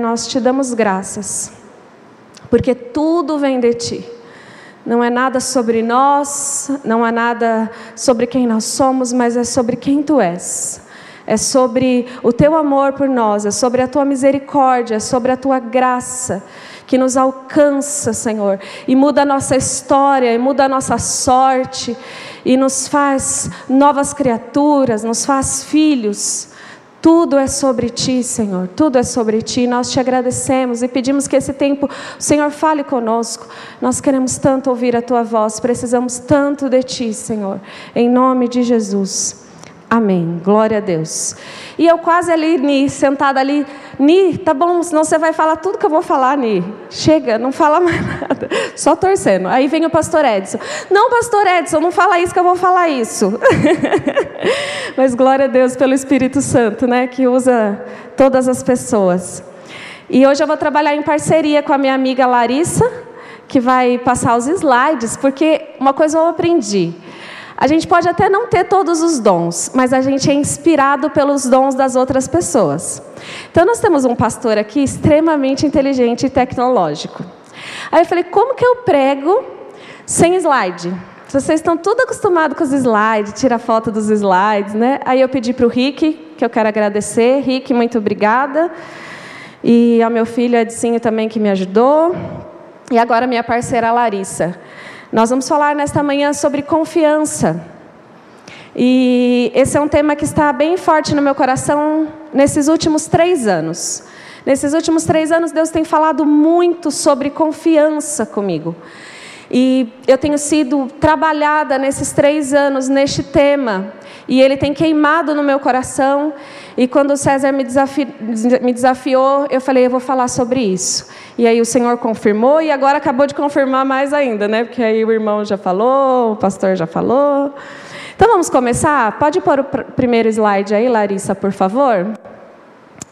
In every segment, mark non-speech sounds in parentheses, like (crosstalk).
nós te damos graças, porque tudo vem de ti. Não é nada sobre nós, não é nada sobre quem nós somos, mas é sobre quem tu és. É sobre o teu amor por nós, é sobre a tua misericórdia, é sobre a tua graça que nos alcança, Senhor, e muda a nossa história, e muda a nossa sorte, e nos faz novas criaturas, nos faz filhos. Tudo é sobre ti, Senhor. Tudo é sobre ti. Nós te agradecemos e pedimos que esse tempo o Senhor fale conosco. Nós queremos tanto ouvir a tua voz. Precisamos tanto de ti, Senhor. Em nome de Jesus. Amém. Glória a Deus. E eu quase ali, Ni, sentada ali. Ni, tá bom, senão você vai falar tudo que eu vou falar, Ni. Chega, não fala mais (laughs) nada. Só torcendo. Aí vem o pastor Edson. Não, pastor Edson, não fala isso que eu vou falar isso. (laughs) Mas glória a Deus pelo Espírito Santo, né? Que usa todas as pessoas. E hoje eu vou trabalhar em parceria com a minha amiga Larissa, que vai passar os slides, porque uma coisa eu aprendi. A gente pode até não ter todos os dons, mas a gente é inspirado pelos dons das outras pessoas. Então, nós temos um pastor aqui extremamente inteligente e tecnológico. Aí eu falei: como que eu prego sem slide? Vocês estão tudo acostumados com os slides, tira foto dos slides, né? Aí eu pedi para o Rick, que eu quero agradecer. Rick, muito obrigada. E ao meu filho Edinho também, que me ajudou. E agora minha parceira Larissa. Nós vamos falar nesta manhã sobre confiança. E esse é um tema que está bem forte no meu coração nesses últimos três anos. Nesses últimos três anos, Deus tem falado muito sobre confiança comigo. E eu tenho sido trabalhada nesses três anos neste tema. E ele tem queimado no meu coração. E quando o César me, desafi me desafiou, eu falei, eu vou falar sobre isso. E aí o Senhor confirmou e agora acabou de confirmar mais ainda, né? Porque aí o irmão já falou, o pastor já falou. Então vamos começar? Pode pôr o pr primeiro slide aí, Larissa, por favor?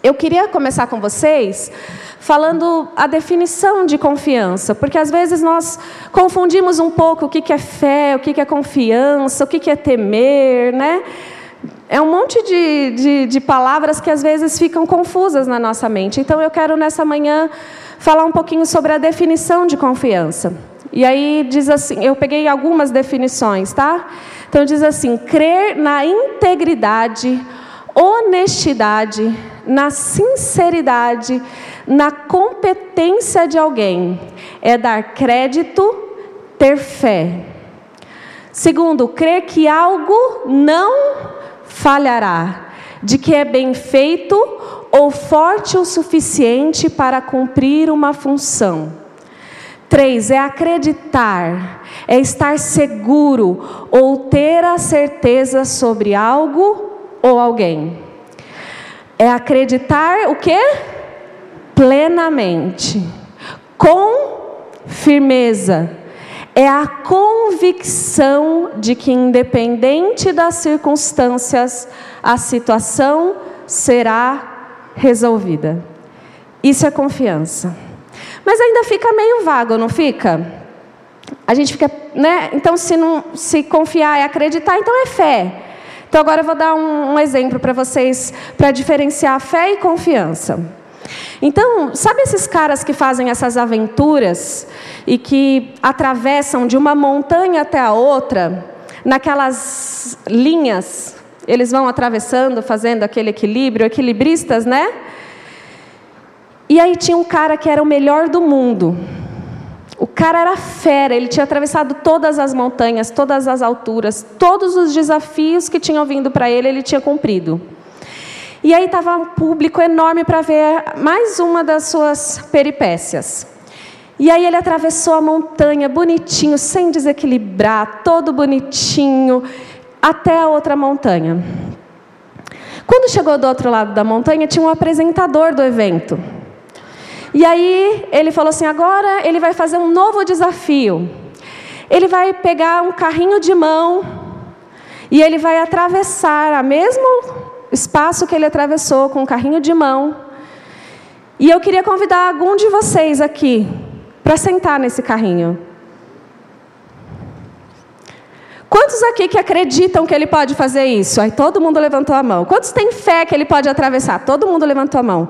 Eu queria começar com vocês falando a definição de confiança, porque às vezes nós confundimos um pouco o que é fé, o que é confiança, o que é temer, né? É um monte de, de, de palavras que às vezes ficam confusas na nossa mente. Então eu quero nessa manhã falar um pouquinho sobre a definição de confiança. E aí diz assim, eu peguei algumas definições, tá? Então diz assim: crer na integridade, honestidade, na sinceridade, na competência de alguém. É dar crédito, ter fé. Segundo, crer que algo não falhará, de que é bem feito ou forte o suficiente para cumprir uma função. Três, é acreditar, é estar seguro ou ter a certeza sobre algo ou alguém. É acreditar o quê? Plenamente, com firmeza. É a convicção de que, independente das circunstâncias, a situação será resolvida. Isso é confiança. Mas ainda fica meio vago, não fica? A gente fica, né? Então, se não se confiar é acreditar, então é fé. Então, agora eu vou dar um, um exemplo para vocês para diferenciar fé e confiança. Então, sabe esses caras que fazem essas aventuras e que atravessam de uma montanha até a outra, naquelas linhas eles vão atravessando, fazendo aquele equilíbrio, equilibristas, né? E aí tinha um cara que era o melhor do mundo. O cara era fera, ele tinha atravessado todas as montanhas, todas as alturas, todos os desafios que tinham vindo para ele, ele tinha cumprido. E aí estava um público enorme para ver mais uma das suas peripécias. E aí ele atravessou a montanha bonitinho, sem desequilibrar, todo bonitinho até a outra montanha. Quando chegou do outro lado da montanha, tinha um apresentador do evento. E aí ele falou assim: agora ele vai fazer um novo desafio. Ele vai pegar um carrinho de mão e ele vai atravessar o mesmo espaço que ele atravessou com o carrinho de mão. E eu queria convidar algum de vocês aqui para sentar nesse carrinho. Quantos aqui que acreditam que ele pode fazer isso? Aí todo mundo levantou a mão. Quantos têm fé que ele pode atravessar? Todo mundo levantou a mão.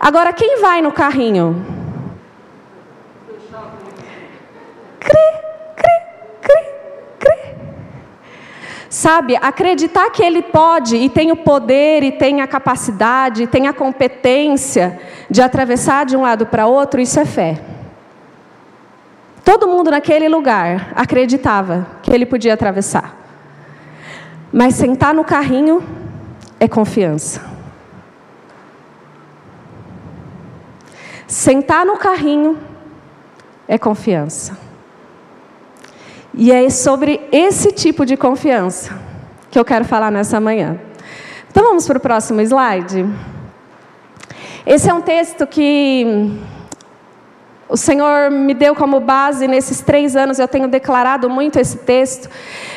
Agora, quem vai no carrinho? Crê, crê, crê, crê. Sabe, acreditar que ele pode e tem o poder e tem a capacidade, e tem a competência de atravessar de um lado para outro, isso é fé. Todo mundo naquele lugar acreditava que ele podia atravessar. Mas sentar no carrinho é confiança. Sentar no carrinho é confiança. E é sobre esse tipo de confiança que eu quero falar nessa manhã. Então vamos para o próximo slide. Esse é um texto que o Senhor me deu como base nesses três anos, eu tenho declarado muito esse texto.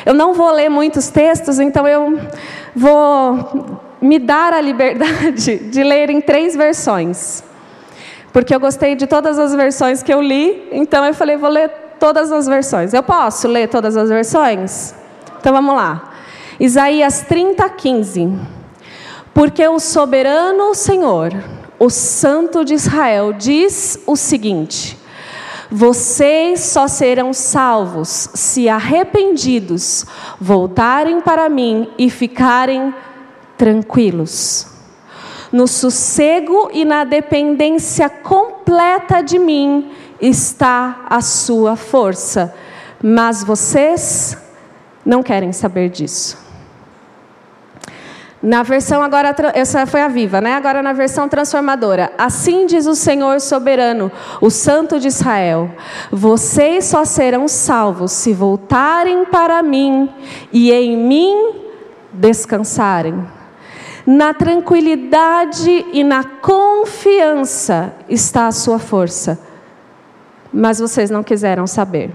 Eu não vou ler muitos textos, então eu vou me dar a liberdade (laughs) de ler em três versões. Porque eu gostei de todas as versões que eu li, então eu falei, vou ler todas as versões. Eu posso ler todas as versões? Então vamos lá. Isaías 30, 15. Porque o soberano Senhor, o Santo de Israel, diz o seguinte: Vocês só serão salvos se arrependidos voltarem para mim e ficarem tranquilos. No sossego e na dependência completa de mim está a sua força, mas vocês não querem saber disso. Na versão agora, essa foi a viva, né? Agora na versão transformadora. Assim diz o Senhor soberano, o Santo de Israel: Vocês só serão salvos se voltarem para mim e em mim descansarem. Na tranquilidade e na confiança está a sua força. Mas vocês não quiseram saber.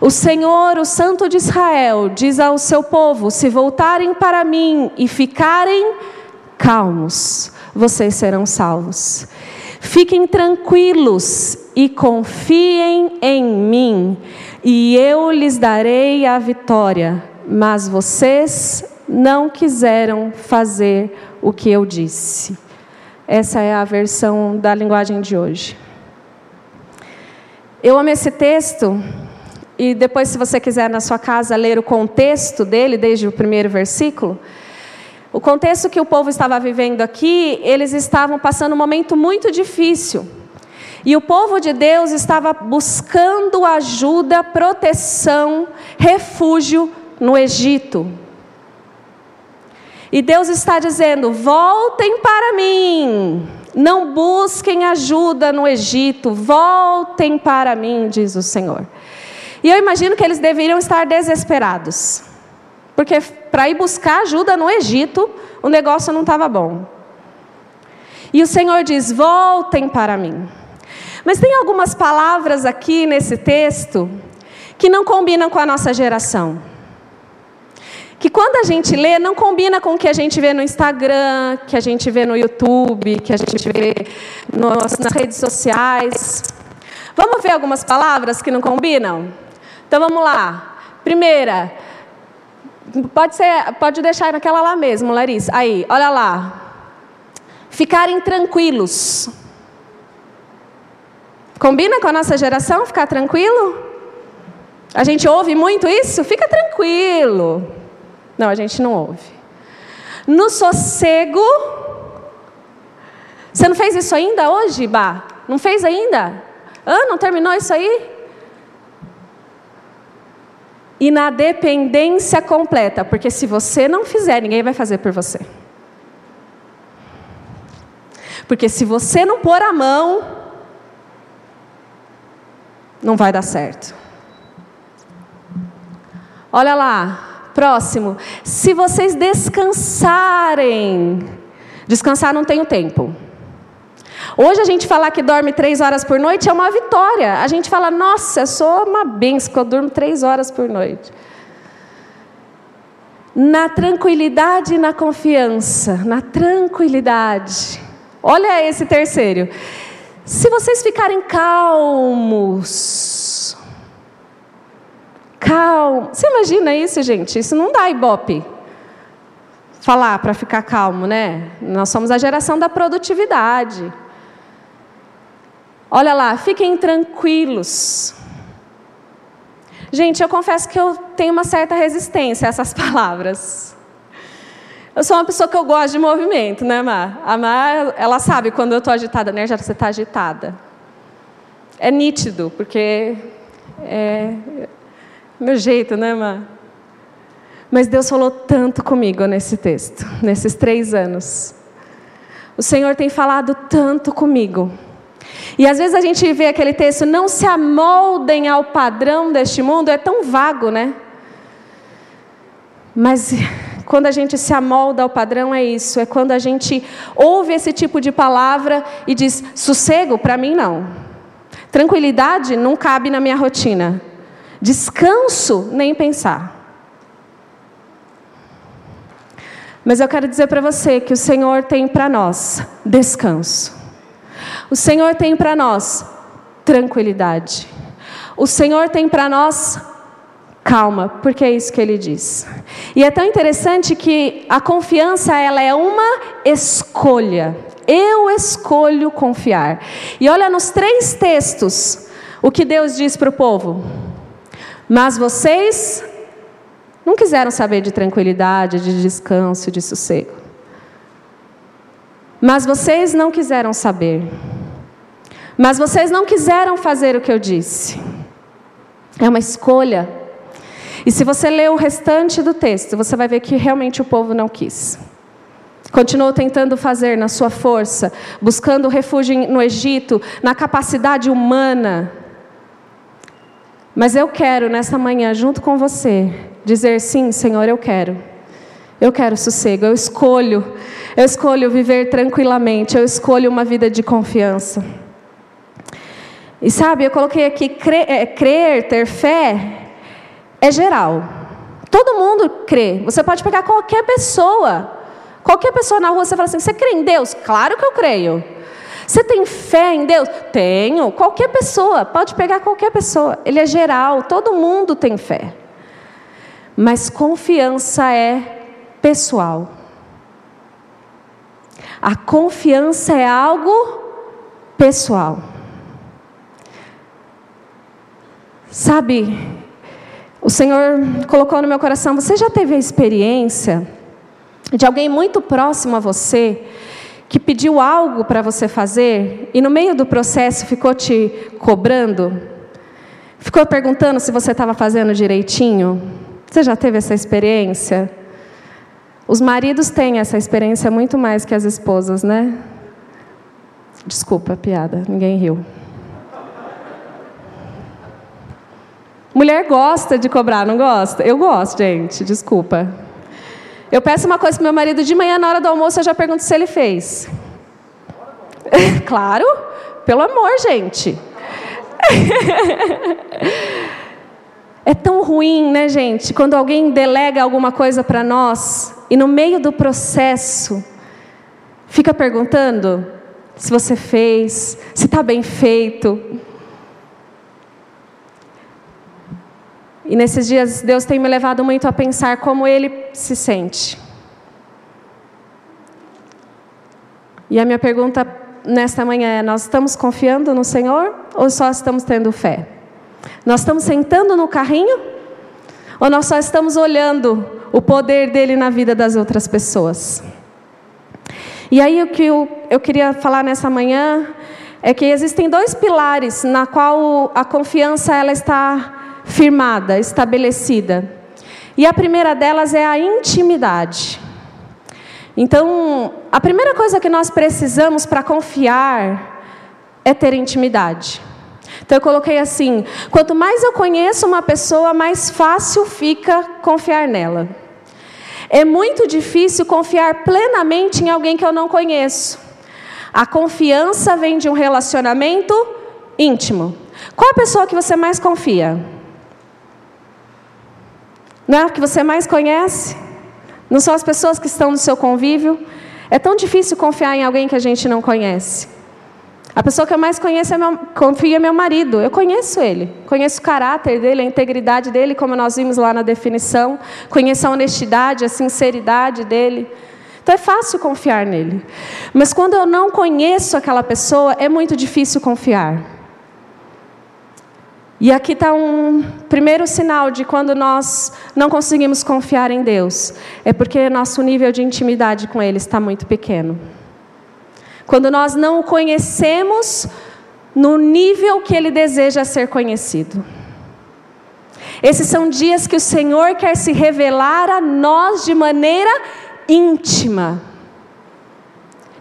O Senhor, o Santo de Israel, diz ao seu povo: se voltarem para mim e ficarem calmos, vocês serão salvos. Fiquem tranquilos e confiem em mim, e eu lhes darei a vitória. Mas vocês não quiseram fazer o que eu disse. Essa é a versão da linguagem de hoje. Eu amo esse texto e depois, se você quiser na sua casa ler o contexto dele, desde o primeiro versículo, o contexto que o povo estava vivendo aqui, eles estavam passando um momento muito difícil. E o povo de Deus estava buscando ajuda, proteção, refúgio no Egito. E Deus está dizendo: voltem para mim, não busquem ajuda no Egito, voltem para mim, diz o Senhor. E eu imagino que eles deveriam estar desesperados. Porque para ir buscar ajuda no Egito, o negócio não estava bom. E o Senhor diz: voltem para mim. Mas tem algumas palavras aqui nesse texto que não combinam com a nossa geração. Que quando a gente lê, não combina com o que a gente vê no Instagram, que a gente vê no YouTube, que a gente vê nas redes sociais. Vamos ver algumas palavras que não combinam? Então vamos lá. Primeira, pode ser, pode deixar naquela lá mesmo, Larissa. Aí, olha lá. Ficarem tranquilos. Combina com a nossa geração ficar tranquilo? A gente ouve muito isso? Fica tranquilo. Não, a gente não ouve. No sossego. Você não fez isso ainda hoje, Bah? Não fez ainda? Ah, não terminou isso aí? e na dependência completa, porque se você não fizer, ninguém vai fazer por você. Porque se você não pôr a mão, não vai dar certo. Olha lá, próximo. Se vocês descansarem, descansar não tem o tempo. Hoje a gente falar que dorme três horas por noite é uma vitória. A gente fala, nossa, eu sou uma benção que eu durmo três horas por noite. Na tranquilidade e na confiança, na tranquilidade. Olha esse terceiro. Se vocês ficarem calmos, calmo. Você imagina isso, gente? Isso não dá ibope. falar para ficar calmo, né? Nós somos a geração da produtividade. Olha lá, fiquem tranquilos. Gente, eu confesso que eu tenho uma certa resistência a essas (laughs) palavras. Eu sou uma pessoa que eu gosto de movimento, né, Mar? A Mar, ela sabe quando eu estou agitada, né? Já você está agitada. É nítido, porque é meu jeito, né, Mar? Mas Deus falou tanto comigo nesse texto, nesses três anos. O Senhor tem falado tanto comigo. E às vezes a gente vê aquele texto, não se amoldem ao padrão deste mundo, é tão vago, né? Mas quando a gente se amolda ao padrão, é isso, é quando a gente ouve esse tipo de palavra e diz: sossego, para mim não. Tranquilidade não cabe na minha rotina. Descanso, nem pensar. Mas eu quero dizer para você que o Senhor tem para nós descanso. O Senhor tem para nós tranquilidade. O Senhor tem para nós calma, porque é isso que ele diz. E é tão interessante que a confiança ela é uma escolha. Eu escolho confiar. E olha nos três textos o que Deus diz para o povo. Mas vocês não quiseram saber de tranquilidade, de descanso, de sossego. Mas vocês não quiseram saber. Mas vocês não quiseram fazer o que eu disse. É uma escolha. E se você ler o restante do texto, você vai ver que realmente o povo não quis. Continuou tentando fazer na sua força, buscando refúgio no Egito, na capacidade humana. Mas eu quero, nessa manhã, junto com você, dizer sim, Senhor, eu quero. Eu quero sossego, eu escolho. Eu escolho viver tranquilamente, eu escolho uma vida de confiança. E sabe, eu coloquei aqui crer, é, crer, ter fé é geral. Todo mundo crê. Você pode pegar qualquer pessoa. Qualquer pessoa na rua, você fala assim: você crê em Deus? Claro que eu creio. Você tem fé em Deus? Tenho. Qualquer pessoa, pode pegar qualquer pessoa. Ele é geral, todo mundo tem fé. Mas confiança é pessoal. A confiança é algo pessoal. Sabe, o Senhor colocou no meu coração, você já teve a experiência de alguém muito próximo a você que pediu algo para você fazer e no meio do processo ficou te cobrando? Ficou perguntando se você estava fazendo direitinho? Você já teve essa experiência? Os maridos têm essa experiência muito mais que as esposas, né? Desculpa piada, ninguém riu. Mulher gosta de cobrar, não gosta? Eu gosto, gente, desculpa. Eu peço uma coisa para meu marido de manhã, na hora do almoço, eu já pergunto se ele fez. (laughs) claro, pelo amor, gente. (laughs) É tão ruim, né, gente, quando alguém delega alguma coisa para nós e no meio do processo fica perguntando se você fez, se está bem feito. E nesses dias Deus tem me levado muito a pensar como Ele se sente. E a minha pergunta nesta manhã é: nós estamos confiando no Senhor ou só estamos tendo fé? Nós estamos sentando no carrinho? Ou nós só estamos olhando o poder dele na vida das outras pessoas? E aí o que eu, eu queria falar nessa manhã é que existem dois pilares na qual a confiança ela está firmada, estabelecida. E a primeira delas é a intimidade. Então, a primeira coisa que nós precisamos para confiar é ter intimidade. Então eu coloquei assim: quanto mais eu conheço uma pessoa, mais fácil fica confiar nela. É muito difícil confiar plenamente em alguém que eu não conheço. A confiança vem de um relacionamento íntimo. Qual a pessoa que você mais confia? Não é a que você mais conhece? Não são as pessoas que estão no seu convívio? É tão difícil confiar em alguém que a gente não conhece. A pessoa que eu mais conheço é meu, confio é meu marido. Eu conheço ele, conheço o caráter dele, a integridade dele, como nós vimos lá na definição, conheço a honestidade, a sinceridade dele. Então é fácil confiar nele. Mas quando eu não conheço aquela pessoa, é muito difícil confiar. E aqui está um primeiro sinal de quando nós não conseguimos confiar em Deus. É porque nosso nível de intimidade com Ele está muito pequeno. Quando nós não o conhecemos no nível que Ele deseja ser conhecido. Esses são dias que o Senhor quer se revelar a nós de maneira íntima,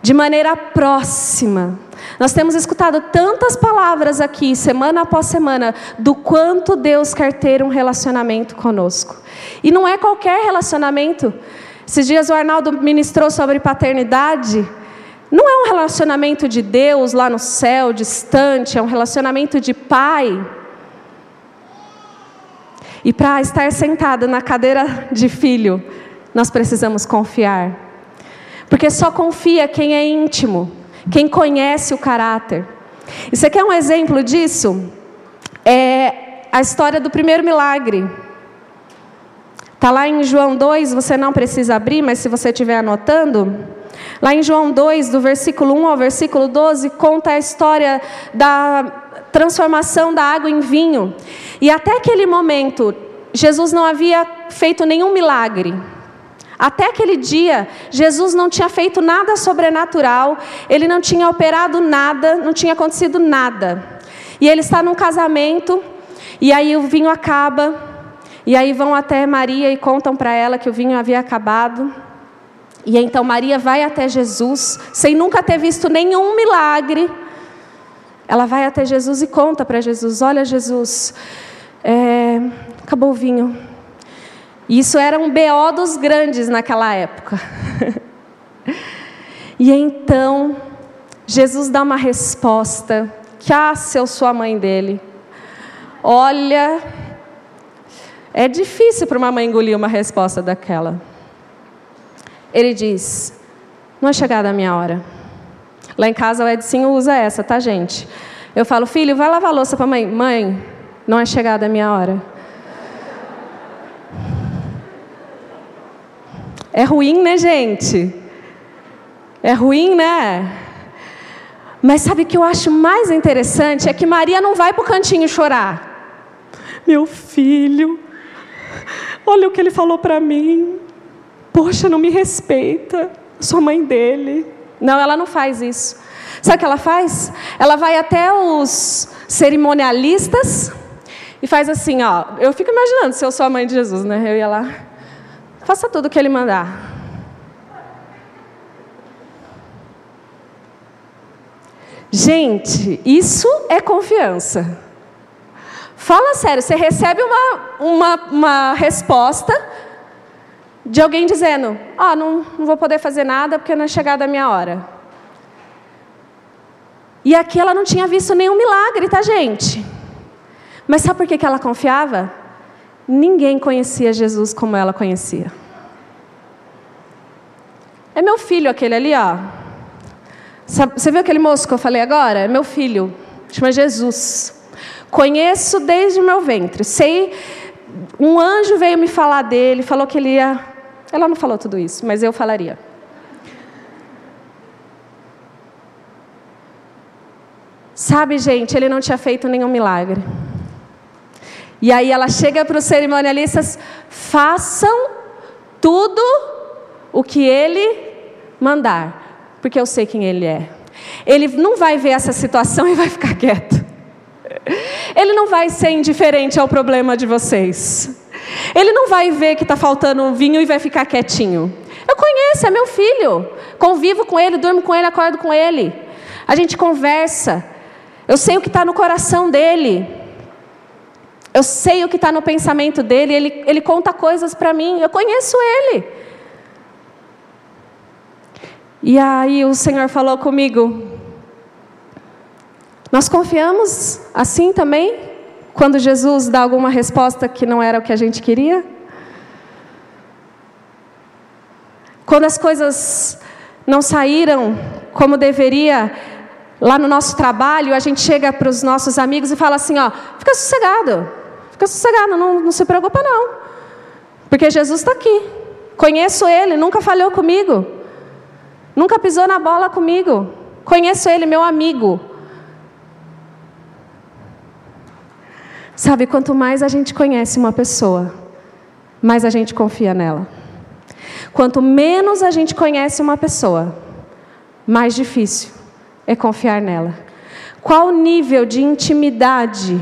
de maneira próxima. Nós temos escutado tantas palavras aqui, semana após semana, do quanto Deus quer ter um relacionamento conosco. E não é qualquer relacionamento. Esses dias o Arnaldo ministrou sobre paternidade. Não é um relacionamento de Deus lá no céu, distante, é um relacionamento de pai. E para estar sentado na cadeira de filho, nós precisamos confiar. Porque só confia quem é íntimo quem conhece o caráter. E você quer um exemplo disso? É a história do primeiro milagre. Está lá em João 2, você não precisa abrir, mas se você estiver anotando, lá em João 2, do versículo 1 ao versículo 12, conta a história da transformação da água em vinho. E até aquele momento, Jesus não havia feito nenhum milagre. Até aquele dia, Jesus não tinha feito nada sobrenatural, ele não tinha operado nada, não tinha acontecido nada. E ele está num casamento, e aí o vinho acaba, e aí vão até Maria e contam para ela que o vinho havia acabado. E então Maria vai até Jesus, sem nunca ter visto nenhum milagre. Ela vai até Jesus e conta para Jesus: Olha, Jesus, é, acabou o vinho, isso era um BO dos grandes naquela época. (laughs) e então, Jesus dá uma resposta que, ah, se eu sou a mãe dele, olha, é difícil para uma mãe engolir uma resposta daquela. Ele diz: Não é chegada a minha hora. Lá em casa o Edson usa essa, tá, gente? Eu falo, filho, vai lavar a louça para a mãe. Mãe, não é chegada a minha hora. É ruim, né, gente? É ruim, né? Mas sabe o que eu acho mais interessante? É que Maria não vai para o cantinho chorar. Meu filho, olha o que ele falou para mim. Poxa, não me respeita. Sou mãe dele. Não, ela não faz isso. Sabe o que ela faz? Ela vai até os cerimonialistas e faz assim, ó. Eu fico imaginando se eu sou a mãe de Jesus, né? Eu ia lá. Faça tudo o que Ele mandar. Gente, isso é confiança. Fala sério, você recebe uma, uma, uma resposta de alguém dizendo: Ah, não, não vou poder fazer nada porque não é chegada a minha hora. E aqui ela não tinha visto nenhum milagre, tá, gente? Mas sabe por que ela confiava? Ninguém conhecia Jesus como ela conhecia. É meu filho aquele ali, ó. Você viu aquele moço que eu falei agora? É meu filho. Chama Jesus. Conheço desde o meu ventre. Sei. Um anjo veio me falar dele, falou que ele ia. Ela não falou tudo isso, mas eu falaria. Sabe, gente, ele não tinha feito nenhum milagre. E aí ela chega para os cerimonialistas: façam tudo o que ele mandar, porque eu sei quem ele é. Ele não vai ver essa situação (laughs) e vai ficar quieto. Ele não vai ser indiferente ao problema de vocês. Ele não vai ver que está faltando um vinho e vai ficar quietinho. Eu conheço, é meu filho. Convivo com ele, durmo com ele, acordo com ele. A gente conversa. Eu sei o que está no coração dele. Eu sei o que está no pensamento dele, ele, ele conta coisas para mim, eu conheço ele. E aí o Senhor falou comigo: Nós confiamos assim também? Quando Jesus dá alguma resposta que não era o que a gente queria? Quando as coisas não saíram como deveria, Lá no nosso trabalho, a gente chega para os nossos amigos e fala assim: ó, fica sossegado, fica sossegado, não, não se preocupa não, porque Jesus está aqui. Conheço Ele, nunca falhou comigo, nunca pisou na bola comigo. Conheço Ele, meu amigo. Sabe, quanto mais a gente conhece uma pessoa, mais a gente confia nela. Quanto menos a gente conhece uma pessoa, mais difícil é confiar nela. Qual o nível de intimidade,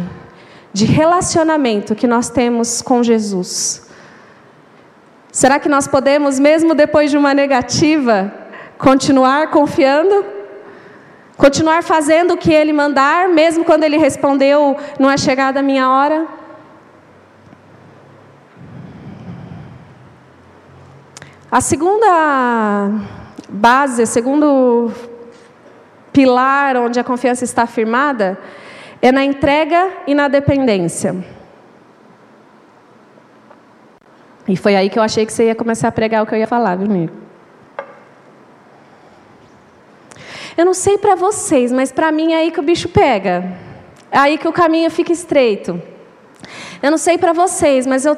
de relacionamento que nós temos com Jesus? Será que nós podemos, mesmo depois de uma negativa, continuar confiando? Continuar fazendo o que Ele mandar, mesmo quando Ele respondeu, não é chegada a minha hora? A segunda base, o segundo pilar onde a confiança está firmada é na entrega e na dependência. E foi aí que eu achei que você ia começar a pregar o que eu ia falar, viu, amigo? Eu não sei para vocês, mas para mim é aí que o bicho pega. É aí que o caminho fica estreito. Eu não sei para vocês, mas eu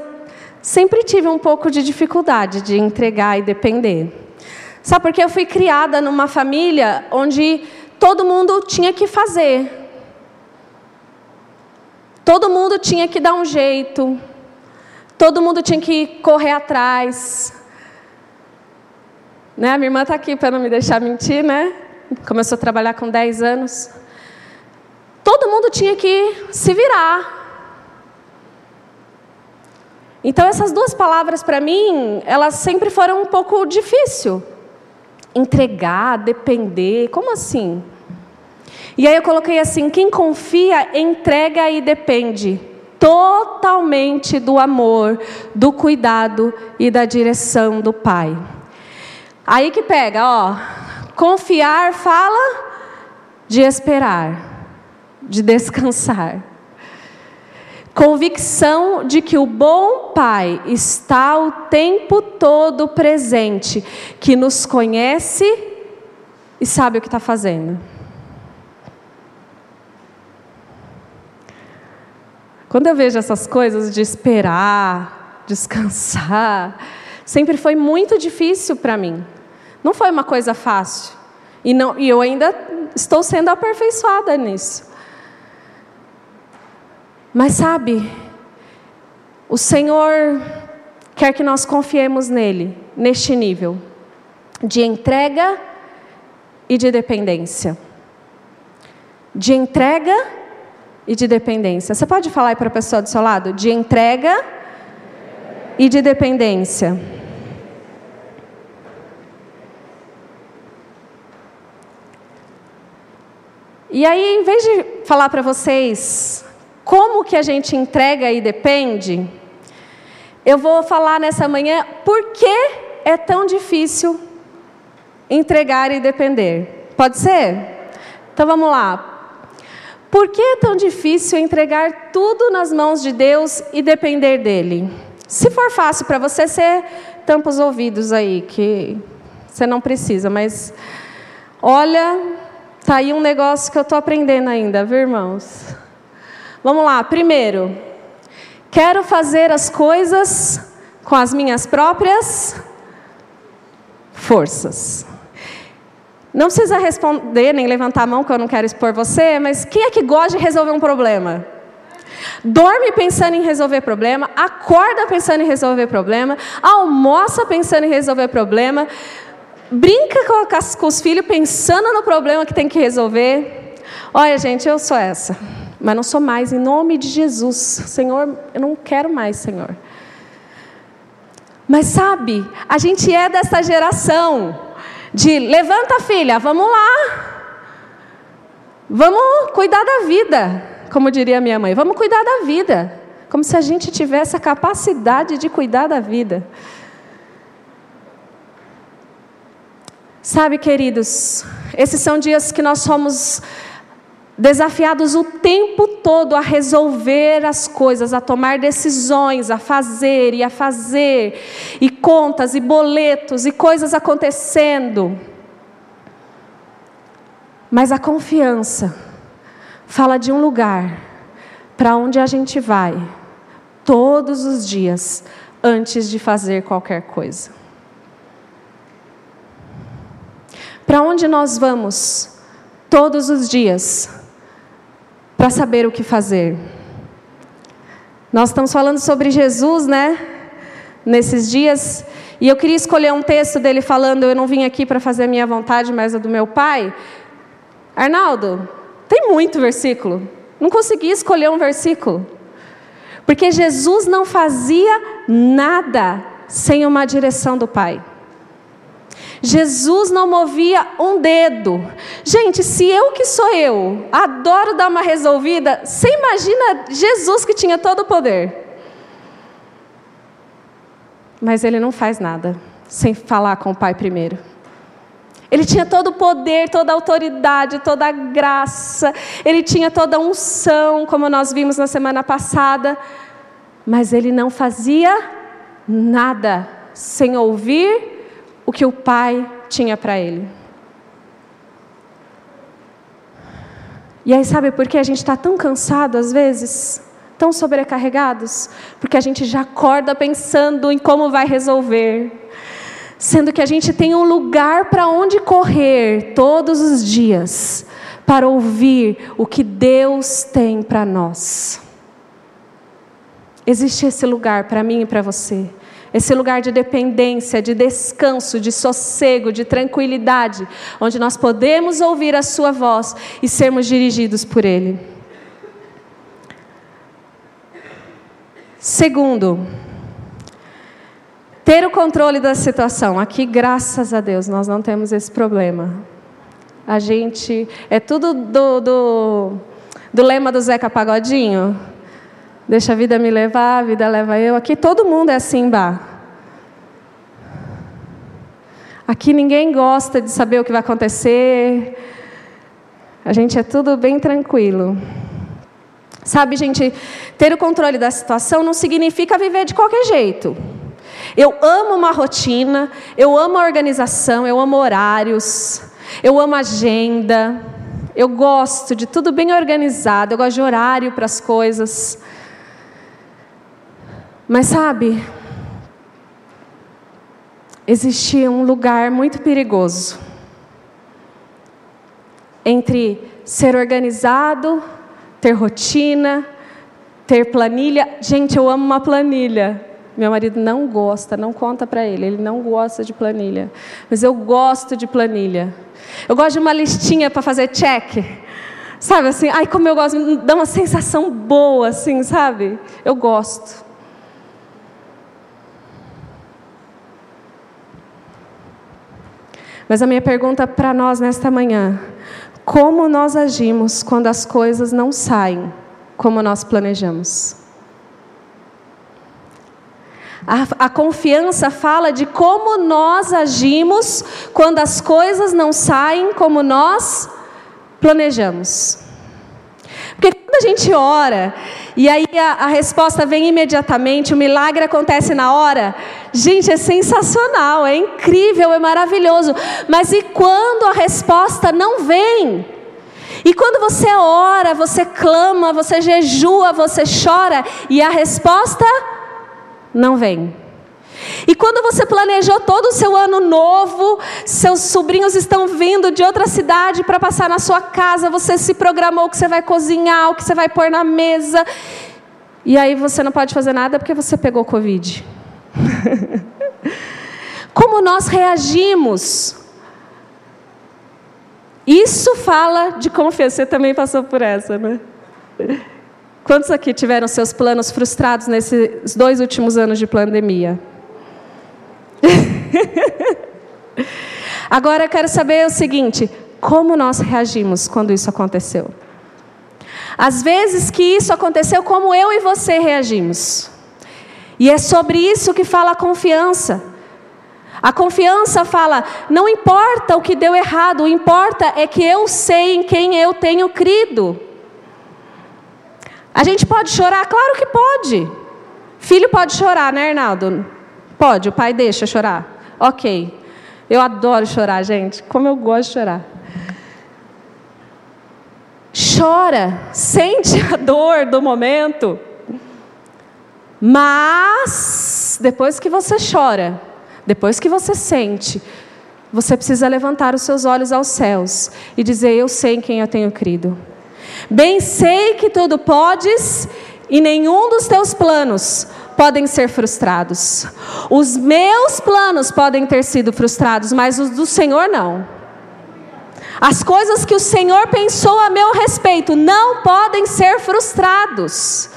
sempre tive um pouco de dificuldade de entregar e depender. Sabe porque eu fui criada numa família onde todo mundo tinha que fazer. Todo mundo tinha que dar um jeito. Todo mundo tinha que correr atrás. Né? A minha irmã está aqui para não me deixar mentir, né? Começou a trabalhar com 10 anos. Todo mundo tinha que se virar. Então essas duas palavras para mim, elas sempre foram um pouco difícil. Entregar, depender, como assim? E aí eu coloquei assim: quem confia, entrega e depende totalmente do amor, do cuidado e da direção do Pai. Aí que pega, ó. Confiar fala de esperar, de descansar Convicção de que o bom Pai está o tempo todo presente, que nos conhece e sabe o que está fazendo. Quando eu vejo essas coisas de esperar, descansar, sempre foi muito difícil para mim. Não foi uma coisa fácil. E, não, e eu ainda estou sendo aperfeiçoada nisso. Mas sabe, o Senhor quer que nós confiemos nele, neste nível de entrega e de dependência. De entrega e de dependência. Você pode falar para a pessoa do seu lado? De entrega e de dependência. E aí, em vez de falar para vocês como que a gente entrega e depende? Eu vou falar nessa manhã por que é tão difícil entregar e depender. Pode ser? Então vamos lá. Por que é tão difícil entregar tudo nas mãos de Deus e depender dele? Se for fácil para você, você tampa os ouvidos aí, que você não precisa, mas olha, tá aí um negócio que eu estou aprendendo ainda, viu, irmãos? Vamos lá, primeiro, quero fazer as coisas com as minhas próprias forças. Não precisa responder nem levantar a mão, que eu não quero expor você, mas quem é que gosta de resolver um problema? Dorme pensando em resolver problema, acorda pensando em resolver problema, almoça pensando em resolver problema, brinca com, com os filhos pensando no problema que tem que resolver. Olha, gente, eu sou essa mas não sou mais, em nome de Jesus. Senhor, eu não quero mais, Senhor. Mas sabe, a gente é dessa geração de levanta filha, vamos lá. Vamos cuidar da vida, como diria minha mãe, vamos cuidar da vida. Como se a gente tivesse a capacidade de cuidar da vida. Sabe, queridos, esses são dias que nós somos desafiados o tempo todo a resolver as coisas, a tomar decisões, a fazer e a fazer, e contas e boletos e coisas acontecendo. Mas a confiança fala de um lugar para onde a gente vai todos os dias antes de fazer qualquer coisa. Para onde nós vamos todos os dias para saber o que fazer? Nós estamos falando sobre Jesus, né? Nesses dias, e eu queria escolher um texto dele falando: Eu não vim aqui para fazer a minha vontade, mas a do meu pai. Arnaldo, tem muito versículo. Não consegui escolher um versículo. Porque Jesus não fazia nada sem uma direção do Pai. Jesus não movia um dedo. Gente, se eu que sou eu, adoro dar uma resolvida, você imagina Jesus que tinha todo o poder. Mas ele não faz nada sem falar com o Pai primeiro. Ele tinha todo o poder, toda a autoridade, toda a graça, ele tinha toda a unção, como nós vimos na semana passada, mas ele não fazia nada sem ouvir o que o Pai tinha para ele. E aí, sabe por que a gente está tão cansado às vezes? Tão sobrecarregados? Porque a gente já acorda pensando em como vai resolver sendo que a gente tem um lugar para onde correr todos os dias para ouvir o que Deus tem para nós. Existe esse lugar para mim e para você. Esse lugar de dependência, de descanso, de sossego, de tranquilidade, onde nós podemos ouvir a Sua voz e sermos dirigidos por Ele. Segundo, ter o controle da situação. Aqui, graças a Deus, nós não temos esse problema. A gente. É tudo do, do, do lema do Zeca Pagodinho. Deixa a vida me levar, a vida leva eu. Aqui todo mundo é assim, bah. Aqui ninguém gosta de saber o que vai acontecer. A gente é tudo bem tranquilo. Sabe, gente, ter o controle da situação não significa viver de qualquer jeito. Eu amo uma rotina, eu amo a organização, eu amo horários, eu amo agenda, eu gosto de tudo bem organizado, eu gosto de horário para as coisas. Mas sabe, existia um lugar muito perigoso entre ser organizado, ter rotina, ter planilha. Gente, eu amo uma planilha. Meu marido não gosta, não conta para ele, ele não gosta de planilha. Mas eu gosto de planilha. Eu gosto de uma listinha para fazer check. Sabe assim, ai como eu gosto, dá uma sensação boa assim, sabe? Eu gosto. Mas a minha pergunta para nós nesta manhã: como nós agimos quando as coisas não saem como nós planejamos? A, a, confiança fala de como nós agimos quando as coisas não saem como nós planejamos. Porque quando a gente ora e aí a, a resposta vem imediatamente, o milagre acontece na hora, gente, é sensacional, é incrível, é maravilhoso. Mas e quando a resposta não vem? E quando você ora, você clama, você jejua, você chora e a resposta não vem. E quando você planejou todo o seu ano novo, seus sobrinhos estão vindo de outra cidade para passar na sua casa, você se programou o que você vai cozinhar, o que você vai pôr na mesa, e aí você não pode fazer nada porque você pegou Covid. (laughs) Como nós reagimos? Isso fala de confiança. Você também passou por essa, né? Quantos aqui tiveram seus planos frustrados nesses dois últimos anos de pandemia? (laughs) Agora eu quero saber o seguinte: como nós reagimos quando isso aconteceu? Às vezes que isso aconteceu, como eu e você reagimos. E é sobre isso que fala a confiança. A confiança fala: não importa o que deu errado, o importa é que eu sei em quem eu tenho crido. A gente pode chorar? Claro que pode. Filho pode chorar, né, Arnaldo? Pode, o pai deixa chorar. Ok. Eu adoro chorar, gente. Como eu gosto de chorar. chora, sente a dor do momento. Mas, depois que você chora, depois que você sente, você precisa levantar os seus olhos aos céus e dizer: Eu sei em quem eu tenho crido. Bem sei que tudo podes e nenhum dos teus planos podem ser frustrados. Os meus planos podem ter sido frustrados, mas os do Senhor não. As coisas que o Senhor pensou a meu respeito não podem ser frustrados.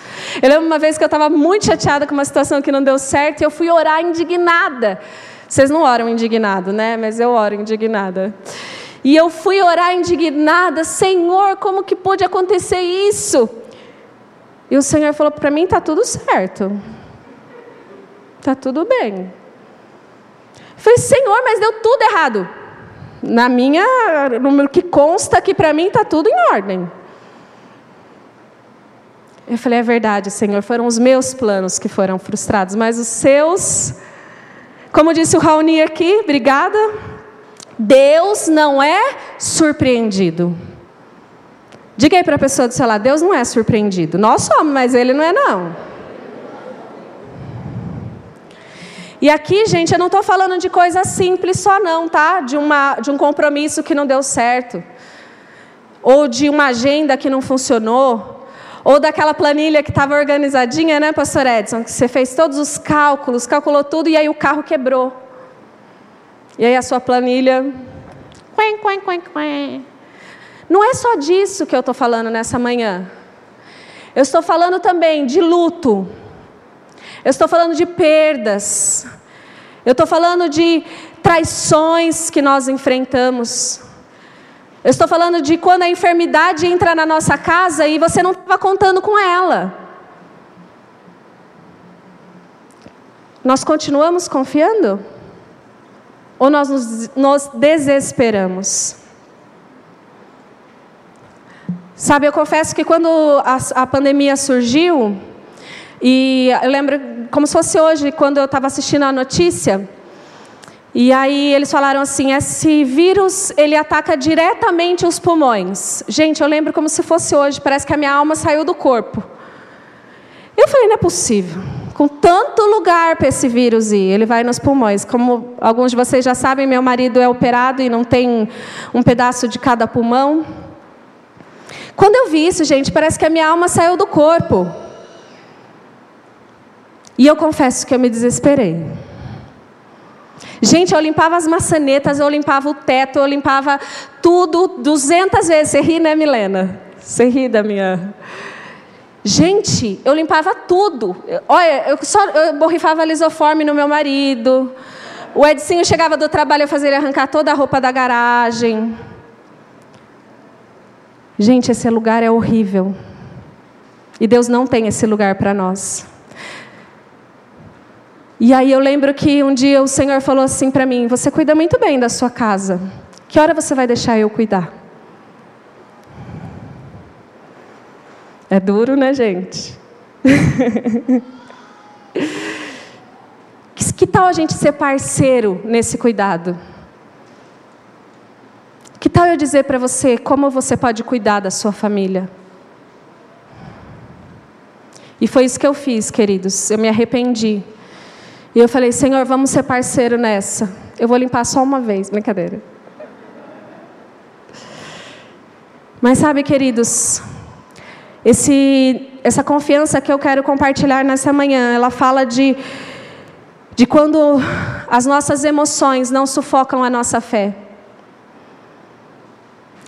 Eu lembro uma vez que eu estava muito chateada com uma situação que não deu certo e eu fui orar indignada. Vocês não oram indignado, né? Mas eu oro indignada. E eu fui orar indignada, Senhor, como que pôde acontecer isso? E o Senhor falou para mim: está tudo certo, está tudo bem. Falei, Senhor, mas deu tudo errado. Na minha, no que consta que para mim está tudo em ordem. Eu falei, é verdade, Senhor, foram os meus planos que foram frustrados, mas os seus, como disse o Raoni aqui, obrigada. Deus não é surpreendido. Diga aí para a pessoa do seu lado, Deus não é surpreendido. Nós somos, mas Ele não é não. E aqui, gente, eu não estou falando de coisa simples só não, tá? De, uma, de um compromisso que não deu certo. Ou de uma agenda que não funcionou. Ou daquela planilha que estava organizadinha, né, pastor Edson? Que você fez todos os cálculos, calculou tudo e aí o carro quebrou. E aí a sua planilha... Não é só disso que eu estou falando nessa manhã. Eu estou falando também de luto. Eu estou falando de perdas. Eu estou falando de traições que nós enfrentamos. Eu estou falando de quando a enfermidade entra na nossa casa e você não estava contando com ela. Nós continuamos confiando? Ou nós nos, nos desesperamos? Sabe, eu confesso que quando a, a pandemia surgiu, e eu lembro como se fosse hoje, quando eu estava assistindo a notícia, e aí eles falaram assim: esse vírus ele ataca diretamente os pulmões. Gente, eu lembro como se fosse hoje, parece que a minha alma saiu do corpo. Eu falei: não é possível. Com tanto lugar para esse vírus ir, ele vai nos pulmões. Como alguns de vocês já sabem, meu marido é operado e não tem um pedaço de cada pulmão. Quando eu vi isso, gente, parece que a minha alma saiu do corpo. E eu confesso que eu me desesperei. Gente, eu limpava as maçanetas, eu limpava o teto, eu limpava tudo 200 vezes. Você ri, né, Milena? Você ri da minha. Gente, eu limpava tudo. Olha, eu só eu borrifava lisoforme no meu marido. O Edinho chegava do trabalho, eu fazia ele arrancar toda a roupa da garagem. Gente, esse lugar é horrível. E Deus não tem esse lugar para nós. E aí eu lembro que um dia o Senhor falou assim para mim: Você cuida muito bem da sua casa. Que hora você vai deixar eu cuidar? É duro, né, gente? (laughs) que tal a gente ser parceiro nesse cuidado? Que tal eu dizer para você como você pode cuidar da sua família? E foi isso que eu fiz, queridos. Eu me arrependi. E eu falei, Senhor, vamos ser parceiro nessa. Eu vou limpar só uma vez, brincadeira. Mas sabe, queridos, esse, essa confiança que eu quero compartilhar nessa manhã, ela fala de, de quando as nossas emoções não sufocam a nossa fé.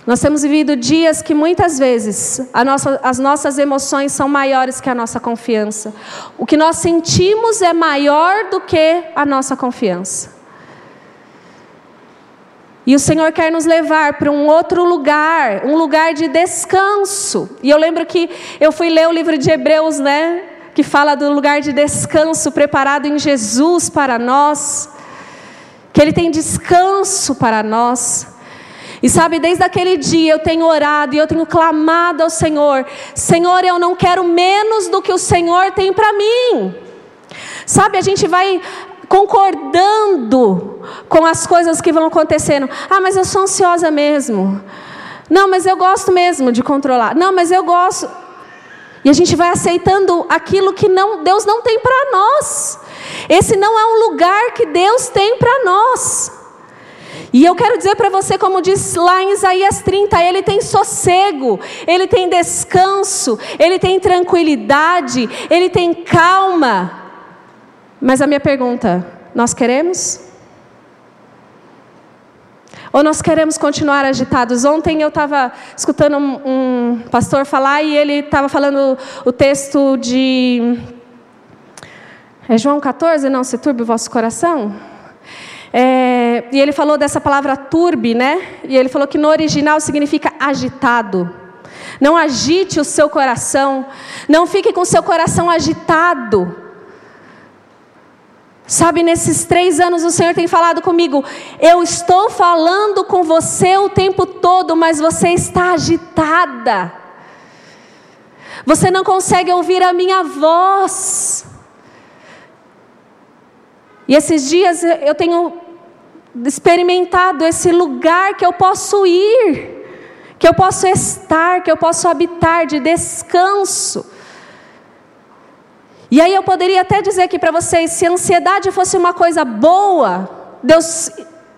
Nós temos vivido dias que muitas vezes nossa, as nossas emoções são maiores que a nossa confiança. O que nós sentimos é maior do que a nossa confiança. E o Senhor quer nos levar para um outro lugar, um lugar de descanso. E eu lembro que eu fui ler o livro de Hebreus, né? Que fala do lugar de descanso preparado em Jesus para nós. Que Ele tem descanso para nós. E sabe, desde aquele dia eu tenho orado e eu tenho clamado ao Senhor: Senhor, eu não quero menos do que o Senhor tem para mim. Sabe, a gente vai concordando com as coisas que vão acontecendo. Ah, mas eu sou ansiosa mesmo. Não, mas eu gosto mesmo de controlar. Não, mas eu gosto. E a gente vai aceitando aquilo que não, Deus não tem para nós. Esse não é um lugar que Deus tem para nós. E eu quero dizer para você, como diz lá em Isaías 30, ele tem sossego, ele tem descanso, ele tem tranquilidade, ele tem calma. Mas a minha pergunta: nós queremos? Ou nós queremos continuar agitados? Ontem eu estava escutando um, um, pastor falar e ele estava falando o texto de. É João 14? Não, se turbe o vosso coração? É, e ele falou dessa palavra turbe, né? E ele falou que no original significa agitado. Não agite o seu coração. Não fique com o seu coração agitado. Sabe, nesses três anos o Senhor tem falado comigo. Eu estou falando com você o tempo todo, mas você está agitada. Você não consegue ouvir a minha voz. E esses dias eu tenho experimentado esse lugar que eu posso ir, que eu posso estar, que eu posso habitar de descanso. E aí eu poderia até dizer aqui para vocês: se a ansiedade fosse uma coisa boa, Deus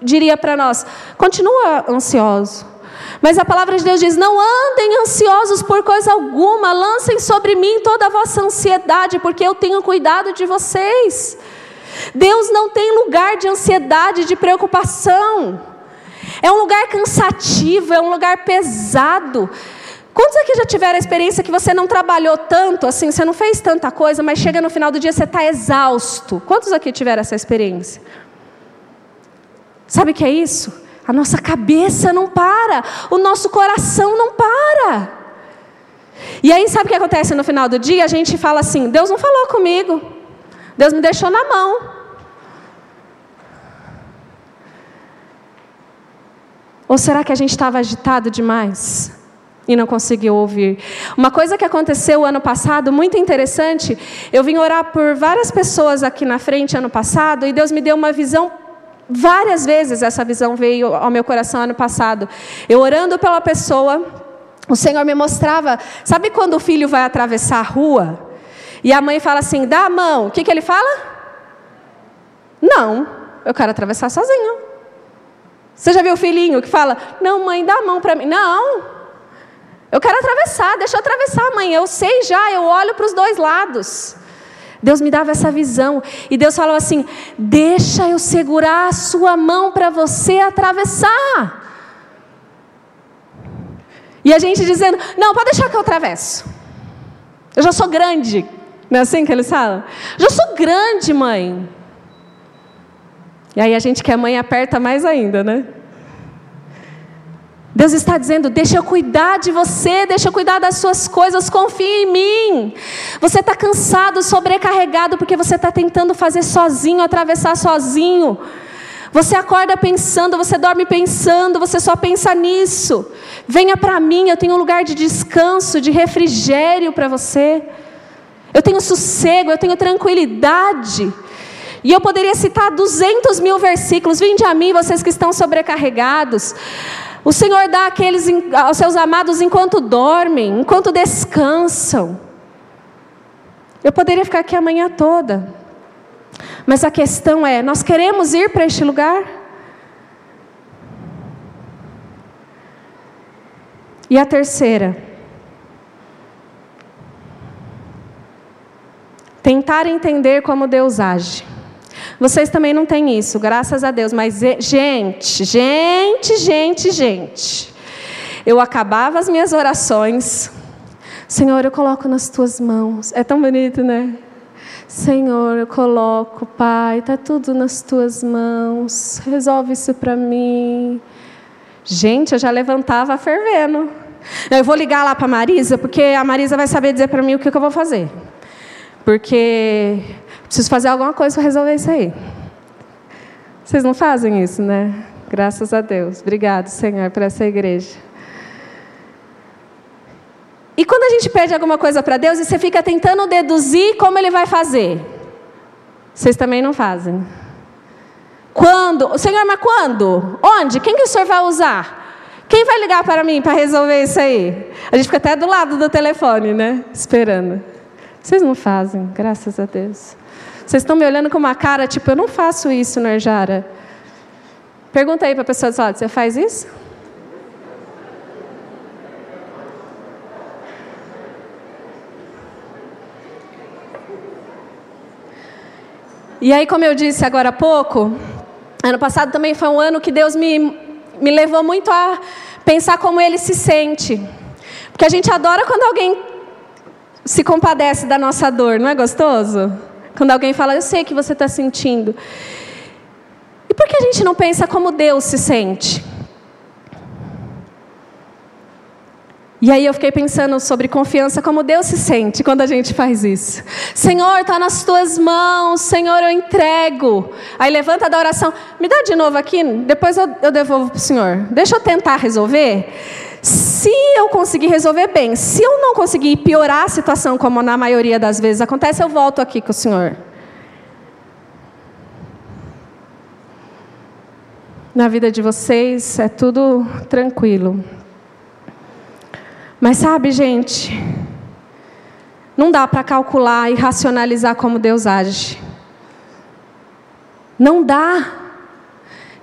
diria para nós: continua ansioso. Mas a palavra de Deus diz: não andem ansiosos por coisa alguma, lancem sobre mim toda a vossa ansiedade, porque eu tenho cuidado de vocês. Deus não tem lugar de ansiedade, de preocupação. É um lugar cansativo, é um lugar pesado. Quantos aqui já tiveram a experiência que você não trabalhou tanto, assim, você não fez tanta coisa, mas chega no final do dia você está exausto? Quantos aqui tiveram essa experiência? Sabe o que é isso? A nossa cabeça não para, o nosso coração não para. E aí, sabe o que acontece no final do dia? A gente fala assim: Deus não falou comigo, Deus me deixou na mão. Ou será que a gente estava agitado demais? e não conseguiu ouvir. Uma coisa que aconteceu ano passado, muito interessante, eu vim orar por várias pessoas aqui na frente ano passado e Deus me deu uma visão. Várias vezes essa visão veio ao meu coração ano passado. Eu orando pela pessoa, o Senhor me mostrava. Sabe quando o filho vai atravessar a rua e a mãe fala assim: dá a mão. O que, que ele fala? Não, eu quero atravessar sozinho. Você já viu o filhinho que fala: não, mãe, dá a mão para mim? Não, eu quero atravessar, deixa eu atravessar, mãe. Eu sei já, eu olho para os dois lados. Deus me dava essa visão. E Deus falou assim: Deixa eu segurar a sua mão para você atravessar. E a gente dizendo: Não, pode deixar que eu atravesso. Eu já sou grande. Não é assim que eles falam? Já sou grande, mãe. E aí a gente que é mãe aperta mais ainda, né? Deus está dizendo: deixa eu cuidar de você, deixa eu cuidar das suas coisas, confie em mim. Você está cansado, sobrecarregado, porque você está tentando fazer sozinho, atravessar sozinho. Você acorda pensando, você dorme pensando, você só pensa nisso. Venha para mim, eu tenho um lugar de descanso, de refrigério para você. Eu tenho sossego, eu tenho tranquilidade. E eu poderia citar 200 mil versículos. Vinde a mim, vocês que estão sobrecarregados. O Senhor dá àqueles aos seus amados enquanto dormem, enquanto descansam. Eu poderia ficar aqui a manhã toda. Mas a questão é: nós queremos ir para este lugar? E a terceira, tentar entender como Deus age. Vocês também não têm isso, graças a Deus. Mas, gente, gente, gente, gente. Eu acabava as minhas orações. Senhor, eu coloco nas tuas mãos. É tão bonito, né? Senhor, eu coloco, Pai, está tudo nas tuas mãos. Resolve isso para mim. Gente, eu já levantava fervendo. Eu vou ligar lá para a Marisa, porque a Marisa vai saber dizer para mim o que, que eu vou fazer. Porque Preciso fazer alguma coisa para resolver isso aí. Vocês não fazem isso, né? Graças a Deus. Obrigado, Senhor, por essa igreja. E quando a gente pede alguma coisa para Deus e você fica tentando deduzir como Ele vai fazer, vocês também não fazem. Quando? Senhor, mas quando? Onde? Quem que o Senhor vai usar? Quem vai ligar para mim para resolver isso aí? A gente fica até do lado do telefone, né? Esperando. Vocês não fazem, graças a Deus. Vocês estão me olhando com uma cara tipo, eu não faço isso, Nerjara. Pergunta aí para a pessoa do lado, você faz isso? E aí, como eu disse agora há pouco, ano passado também foi um ano que Deus me, me levou muito a pensar como Ele se sente. Porque a gente adora quando alguém se compadece da nossa dor, não é gostoso? Quando alguém fala, eu sei que você está sentindo. E por que a gente não pensa como Deus se sente? E aí eu fiquei pensando sobre confiança, como Deus se sente quando a gente faz isso. Senhor, está nas tuas mãos, Senhor, eu entrego. Aí levanta da oração, me dá de novo aqui, depois eu, eu devolvo para o Senhor. Deixa eu tentar resolver. Se eu conseguir resolver bem, se eu não conseguir piorar a situação, como na maioria das vezes acontece, eu volto aqui com o Senhor. Na vida de vocês é tudo tranquilo. Mas sabe, gente, não dá para calcular e racionalizar como Deus age. Não dá.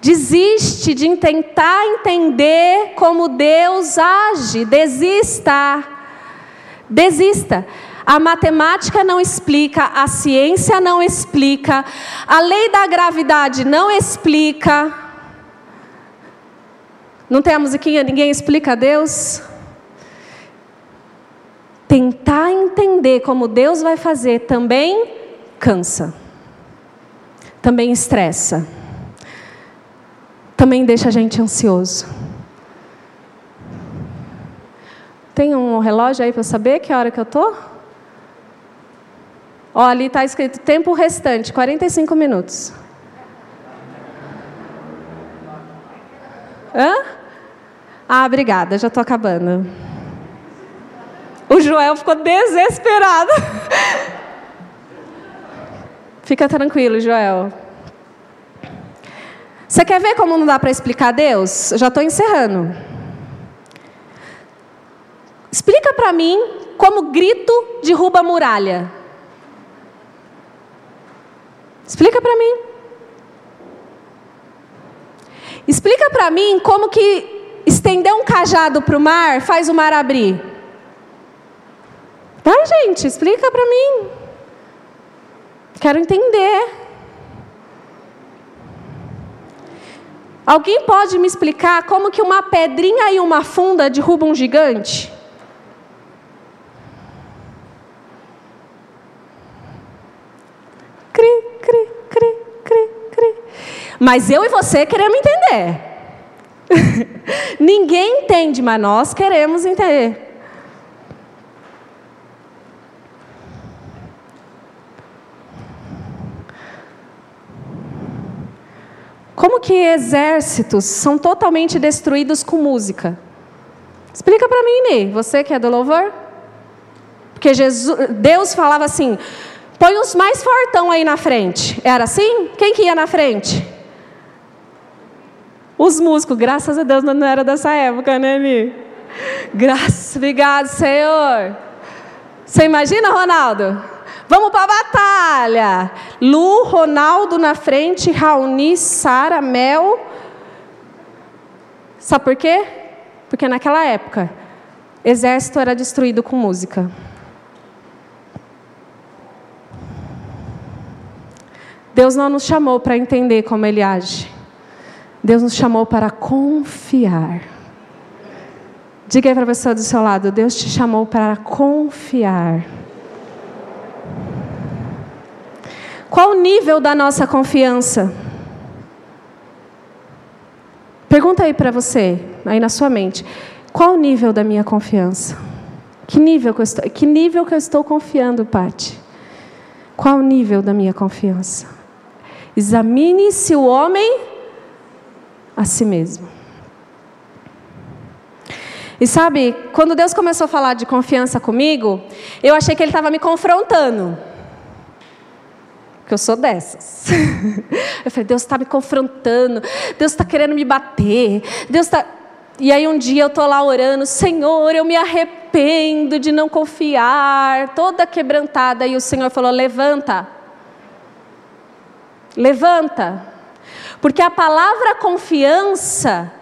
Desiste de tentar entender como Deus age. Desista. Desista. A matemática não explica, a ciência não explica, a lei da gravidade não explica. Não tem a musiquinha? Ninguém explica a Deus? Tentar entender como Deus vai fazer também cansa, também estressa, também deixa a gente ansioso. Tem um relógio aí para saber que hora que eu tô? Ó, ali está escrito tempo restante, 45 minutos. Hã? Ah, obrigada, já estou acabando. O Joel ficou desesperado. Fica tranquilo, Joel. Você quer ver como não dá para explicar Deus? já estou encerrando. Explica para mim como grito derruba muralha. Explica para mim. Explica para mim como que estender um cajado para o mar faz o mar abrir. Vai, gente, explica para mim. Quero entender. Alguém pode me explicar como que uma pedrinha e uma funda derrubam um gigante? Cri, cri, cri, cri, cri. Mas eu e você queremos entender. (laughs) Ninguém entende, mas nós queremos entender. Que exércitos são totalmente destruídos com música? Explica para mim, Ney, você que é do louvor. Porque Jesus, Deus falava assim: põe os mais fortão aí na frente. Era assim? Quem que ia na frente? Os músicos, graças a Deus não era dessa época, né, Ni? Graças, obrigado, Senhor. Você imagina, Ronaldo? Vamos para a batalha. Lu, Ronaldo na frente, Raoni, Sara, Mel. Sabe por quê? Porque naquela época, exército era destruído com música. Deus não nos chamou para entender como Ele age. Deus nos chamou para confiar. Diga aí para a pessoa do seu lado: Deus te chamou para confiar. Qual o nível da nossa confiança? Pergunta aí para você, aí na sua mente. Qual o nível da minha confiança? Que nível que eu estou, que nível que eu estou confiando, Pati? Qual o nível da minha confiança? Examine-se o homem a si mesmo. E sabe, quando Deus começou a falar de confiança comigo, eu achei que Ele estava me confrontando. Porque eu sou dessas. (laughs) Eu falei, Deus está me confrontando, Deus está querendo me bater, Deus está. E aí um dia eu estou lá orando, Senhor, eu me arrependo de não confiar, toda quebrantada. E o Senhor falou: levanta, levanta, porque a palavra confiança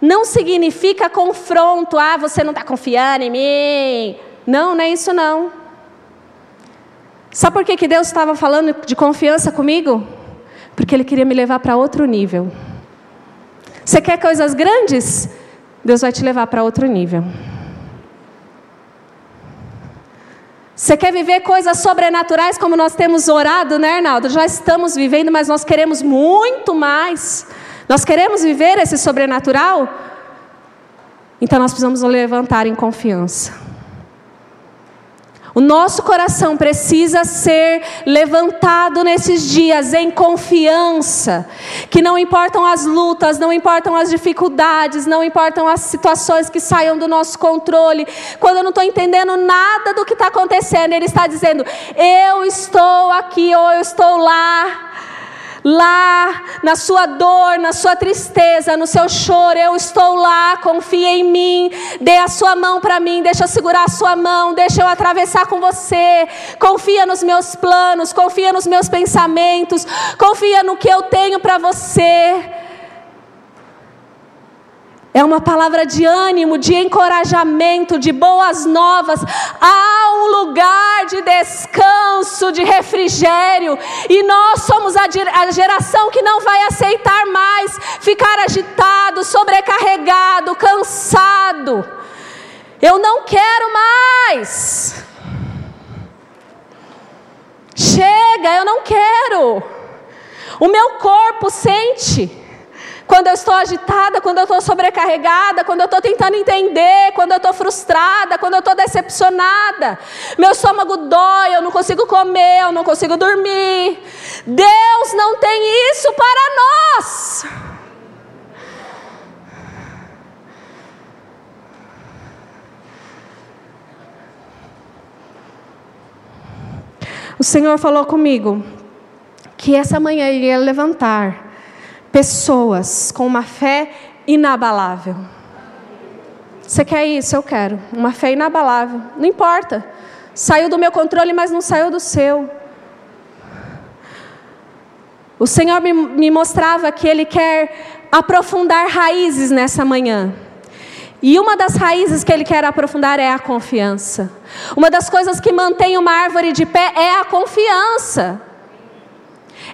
não significa confronto. Ah, você não está confiando em mim. Não, não é isso não. Sabe por que, que Deus estava falando de confiança comigo? Porque Ele queria me levar para outro nível. Você quer coisas grandes? Deus vai te levar para outro nível. Você quer viver coisas sobrenaturais como nós temos orado, né, Arnaldo? Já estamos vivendo, mas nós queremos muito mais. Nós queremos viver esse sobrenatural? Então nós precisamos levantar em confiança. O nosso coração precisa ser levantado nesses dias em confiança, que não importam as lutas, não importam as dificuldades, não importam as situações que saiam do nosso controle. Quando eu não estou entendendo nada do que está acontecendo, Ele está dizendo: Eu estou aqui ou eu estou lá lá na sua dor, na sua tristeza, no seu choro, eu estou lá, confie em mim, dê a sua mão para mim, deixa eu segurar a sua mão, deixa eu atravessar com você, confia nos meus planos, confia nos meus pensamentos, confia no que eu tenho para você. É uma palavra de ânimo, de encorajamento, de boas novas. Há um lugar de descanso, de refrigério. E nós somos a geração que não vai aceitar mais ficar agitado, sobrecarregado, cansado. Eu não quero mais. Chega, eu não quero. O meu corpo sente quando eu estou agitada, quando eu estou sobrecarregada, quando eu estou tentando entender, quando eu estou frustrada, quando eu estou decepcionada. Meu estômago dói, eu não consigo comer, eu não consigo dormir. Deus não tem isso para nós. O Senhor falou comigo que essa manhã ele ia levantar pessoas com uma fé inabalável. Você quer isso? Eu quero. Uma fé inabalável. Não importa. Saiu do meu controle, mas não saiu do seu. O Senhor me, mostrava que Ele quer aprofundar raízes nessa manhã. E uma das raízes que Ele quer aprofundar é a confiança. Uma das coisas que mantém uma árvore de pé é a confiança.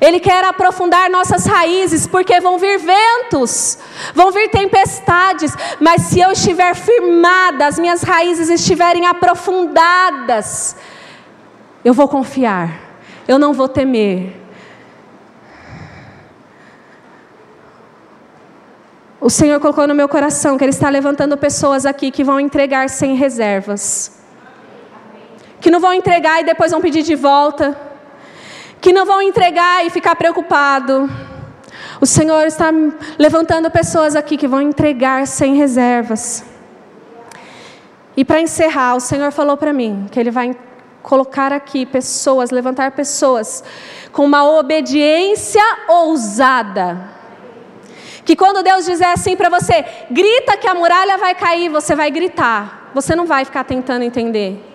Ele quer aprofundar nossas raízes, porque vão vir ventos, vão vir tempestades, mas se eu estiver firmada, as minhas raízes estiverem aprofundadas, eu vou confiar, eu não vou temer. O Senhor colocou no meu coração que Ele está levantando pessoas aqui que vão entregar sem reservas, que não vão entregar e depois vão pedir de volta que não vão entregar e ficar preocupado. O Senhor está levantando pessoas aqui que vão entregar sem reservas. E para encerrar, o Senhor falou para mim que Ele vai colocar aqui pessoas, levantar pessoas com uma obediência ousada. Que quando Deus dizer assim para você, grita que a muralha vai cair, você vai gritar. Você não vai ficar tentando entender.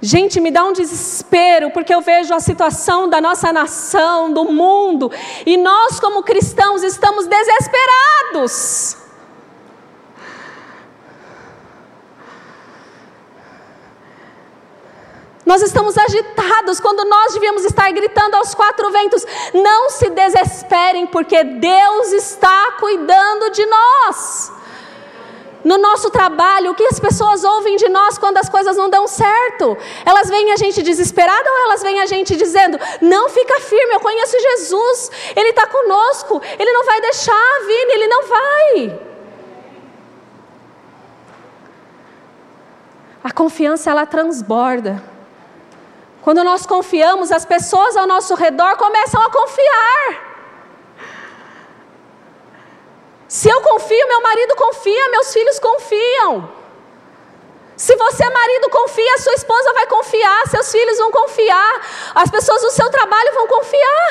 Gente, me dá um desespero, porque eu vejo a situação da nossa nação, do mundo, e nós, como cristãos, estamos desesperados. Nós estamos agitados quando nós devíamos estar gritando aos quatro ventos: não se desesperem, porque Deus está cuidando de nós no nosso trabalho, o que as pessoas ouvem de nós quando as coisas não dão certo? Elas veem a gente desesperada ou elas veem a gente dizendo: Não fica firme, eu conheço Jesus, Ele está conosco, Ele não vai deixar, Vini, Ele não vai. A confiança ela transborda. Quando nós confiamos, as pessoas ao nosso redor começam a confiar. Se eu confio, meu marido confia, meus filhos confiam. Se você, marido, confia, sua esposa vai confiar, seus filhos vão confiar, as pessoas do seu trabalho vão confiar.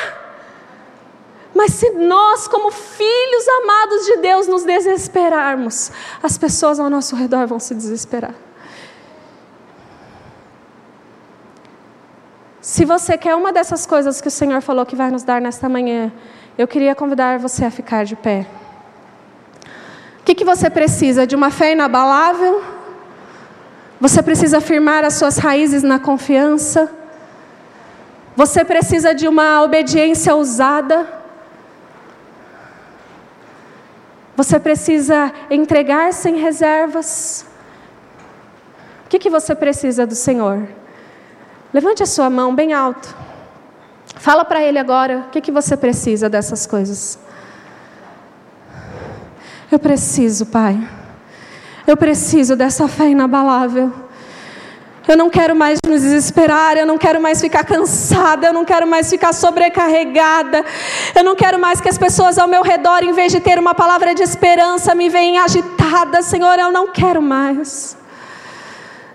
Mas se nós, como filhos amados de Deus, nos desesperarmos, as pessoas ao nosso redor vão se desesperar. Se você quer uma dessas coisas que o Senhor falou que vai nos dar nesta manhã, eu queria convidar você a ficar de pé. O que, que você precisa? De uma fé inabalável? Você precisa firmar as suas raízes na confiança? Você precisa de uma obediência ousada? Você precisa entregar sem reservas. O que, que você precisa do Senhor? Levante a sua mão bem alto. Fala para Ele agora o que, que você precisa dessas coisas. Eu preciso, Pai. Eu preciso dessa fé inabalável. Eu não quero mais me desesperar, eu não quero mais ficar cansada, eu não quero mais ficar sobrecarregada, eu não quero mais que as pessoas ao meu redor, em vez de ter uma palavra de esperança, me venham agitada. Senhor, eu não quero mais.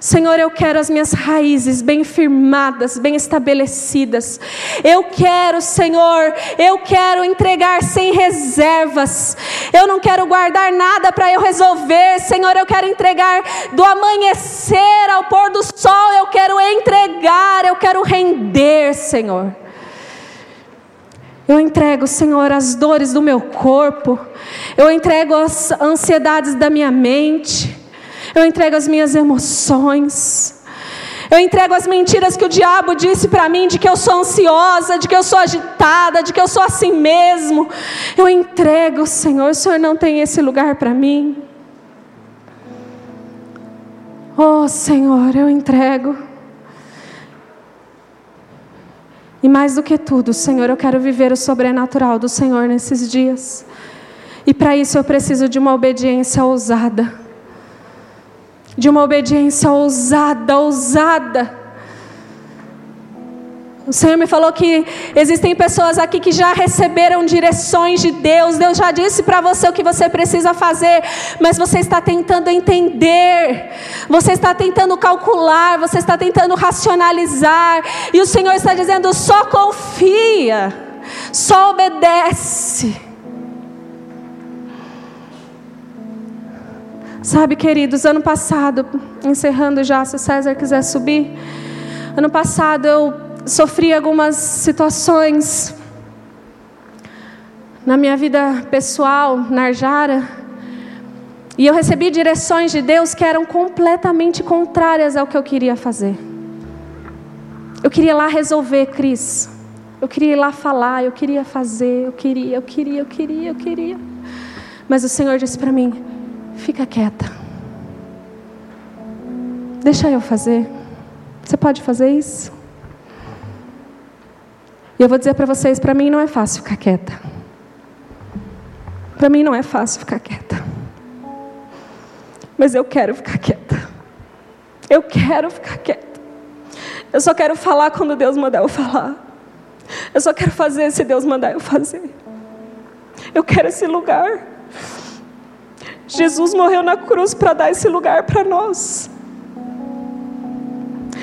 Senhor, eu quero as minhas raízes bem firmadas, bem estabelecidas. Eu quero, Senhor, eu quero entregar sem reservas. Eu não quero guardar nada para eu resolver, Senhor. Eu quero entregar do amanhecer ao pôr do sol. Eu quero entregar, eu quero render, Senhor. Eu entrego, Senhor, as dores do meu corpo. Eu entrego as ansiedades da minha mente. Eu entrego as minhas emoções. Eu entrego as mentiras que o diabo disse para mim de que eu sou ansiosa, de que eu sou agitada, de que eu sou assim mesmo. Eu entrego, Senhor. O Senhor não tem esse lugar para mim. Oh, Senhor, eu entrego. E mais do que tudo, Senhor, eu quero viver o sobrenatural do Senhor nesses dias. E para isso eu preciso de uma obediência ousada de uma obediência ousada, ousada. O Senhor me falou que existem pessoas aqui que já receberam direções de Deus. Deus já disse para você o que você precisa fazer, mas você está tentando entender, você está tentando calcular, você está tentando racionalizar. E o Senhor está dizendo: só confia, só obedece. Sabe, queridos, ano passado, encerrando já, se César quiser subir, ano passado eu sofri algumas situações na minha vida pessoal, na Arjara, e eu recebi direções de Deus que eram completamente contrárias ao que eu queria fazer. Eu queria lá resolver, Cris. Eu queria ir lá falar, eu queria fazer, eu queria, eu queria, eu queria, eu queria. Mas o Senhor disse para mim: Fica quieta. Deixa eu fazer. Você pode fazer isso? E eu vou dizer para vocês: para mim não é fácil ficar quieta. Para mim não é fácil ficar quieta. Mas eu quero ficar quieta. Eu quero ficar quieta. Eu só quero falar quando Deus mandar eu falar. Eu só quero fazer se Deus mandar eu fazer. Eu quero esse lugar. Jesus morreu na cruz para dar esse lugar para nós.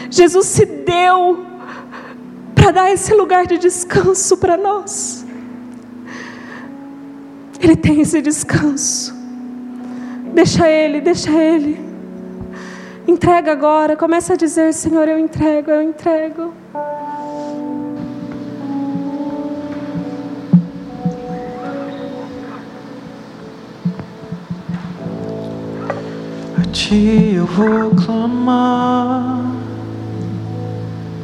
Jesus se deu para dar esse lugar de descanso para nós. Ele tem esse descanso. Deixa Ele, deixa Ele. Entrega agora, começa a dizer: Senhor, eu entrego, eu entrego. Ti eu vou clamar,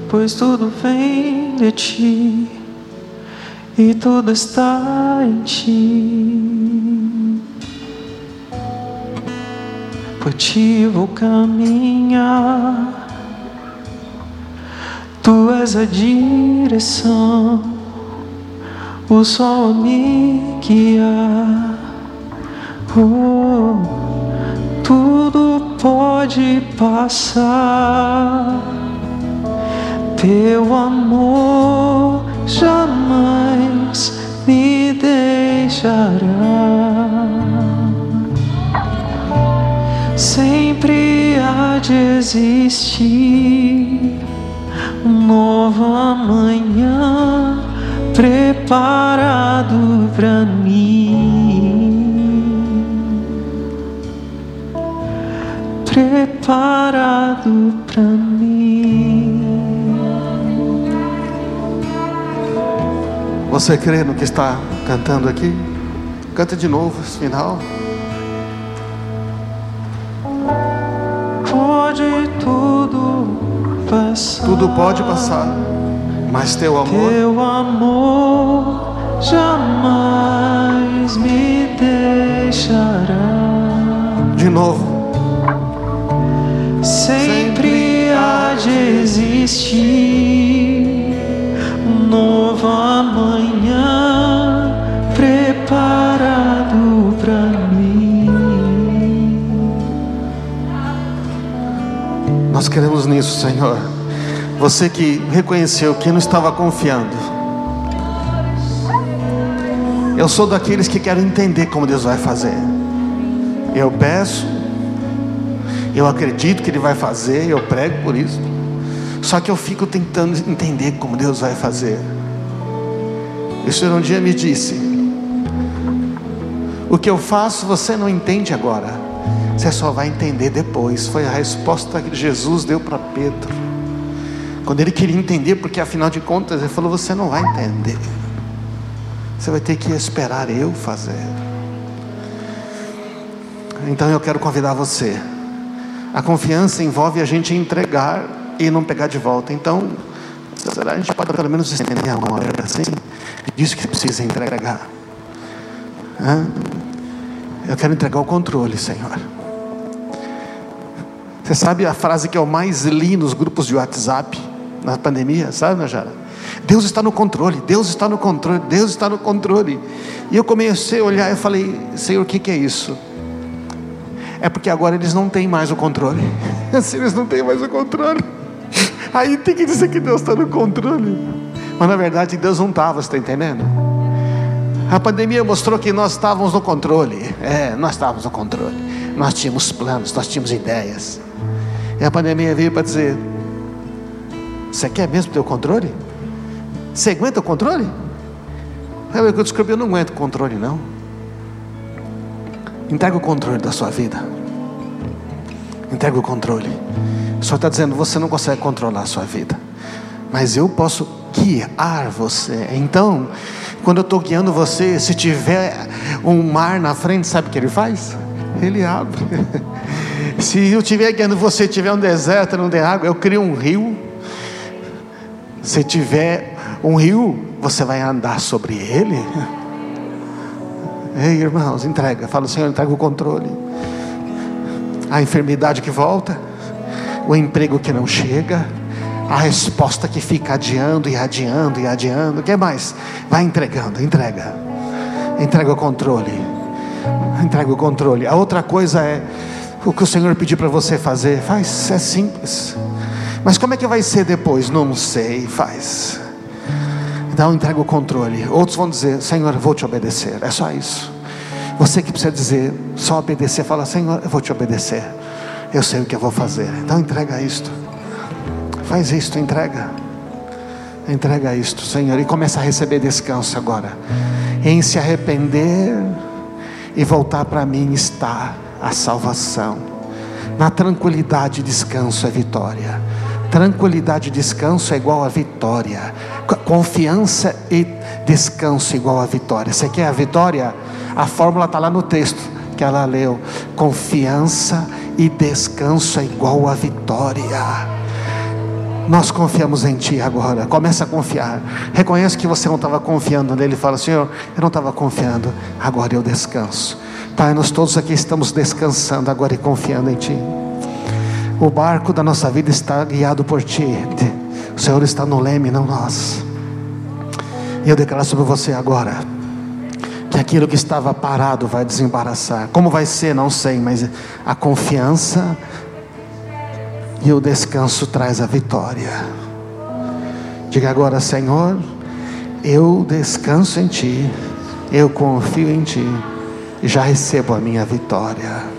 pois tudo vem de ti e tudo está em ti. Por ti vou caminhar, tu és a direção, o sol a me guiar. Oh tudo pode passar. Teu amor jamais me deixará. Sempre há de existir um novo amanhã preparado para mim, preparado para mim. Você crê no que está cantando aqui? Canta de novo esse final. Pode tudo passar. Tudo pode passar, mas teu amor Teu amor jamais me deixará. de novo. Sempre há de existir um novo amanhã preparado para mim. Nós queremos nisso, Senhor. Você que reconheceu que não estava confiando. Eu sou daqueles que querem entender como Deus vai fazer. Eu peço, eu acredito que Ele vai fazer, eu prego por isso. Só que eu fico tentando entender como Deus vai fazer. O Senhor um dia me disse: O que eu faço você não entende agora, você só vai entender depois. Foi a resposta que Jesus deu para Pedro. Quando ele queria entender, porque afinal de contas ele falou: Você não vai entender. Você vai ter que esperar eu fazer. Então eu quero convidar você. A confiança envolve a gente entregar e não pegar de volta. Então, será a gente pode pelo menos estender uma hora assim? Diz que precisa entregar. Hã? Eu quero entregar o controle, Senhor. Você sabe a frase que eu mais li nos grupos de WhatsApp na pandemia, sabe, Najara? Deus está no controle, Deus está no controle, Deus está no controle. E eu comecei a olhar e falei, Senhor, o que, que é isso? É porque agora eles não têm mais o controle. Se (laughs) eles não têm mais o controle, (laughs) aí tem que dizer que Deus está no controle. Mas na verdade Deus não estava, você está entendendo? A pandemia mostrou que nós estávamos no controle. É, nós estávamos no controle. Nós tínhamos planos, nós tínhamos ideias. E a pandemia veio para dizer: Você quer mesmo ter o controle? Você aguenta o controle? Eu descobri, eu não aguento controle, não. Entrega o controle da sua vida. Entrega o controle. O Senhor está dizendo, você não consegue controlar a sua vida. Mas eu posso guiar você. Então, quando eu estou guiando você, se tiver um mar na frente, sabe o que ele faz? Ele abre. (laughs) Se eu estiver guiando você, tiver um deserto, não der água, eu crio um rio. Se tiver um rio, você vai andar sobre ele. (laughs) Ei, irmãos, entrega. Fala, Senhor, entrega o controle. A enfermidade que volta, o emprego que não chega, a resposta que fica adiando e adiando e adiando. O que mais? Vai entregando, entrega. Entrega o controle. Entrega o controle. A outra coisa é o que o Senhor pediu para você fazer. Faz, é simples. Mas como é que vai ser depois? Não sei, faz. Então entrega o controle. Outros vão dizer: Senhor, vou te obedecer. É só isso. Você que precisa dizer, só obedecer, fala: Senhor, eu vou te obedecer. Eu sei o que eu vou fazer. Então entrega isto. Faz isto, entrega. Entrega isto, Senhor, e começa a receber descanso agora. Em se arrepender e voltar para mim está a salvação. Na tranquilidade, descanso é vitória. Tranquilidade e descanso é igual a vitória. Confiança e descanso é igual a vitória. Você quer a vitória? A fórmula está lá no texto que ela leu. Confiança e descanso é igual a vitória. Nós confiamos em Ti agora. Começa a confiar. Reconhece que você não estava confiando nele. Fala, Senhor, eu não estava confiando. Agora eu descanso. Pai, nós todos aqui estamos descansando agora e confiando em Ti. O barco da nossa vida está guiado por Ti. O Senhor está no leme, não nós. E eu declaro sobre você agora que aquilo que estava parado vai desembaraçar. Como vai ser, não sei, mas a confiança e o descanso traz a vitória. Diga agora, Senhor, eu descanso em Ti, eu confio em Ti, já recebo a minha vitória.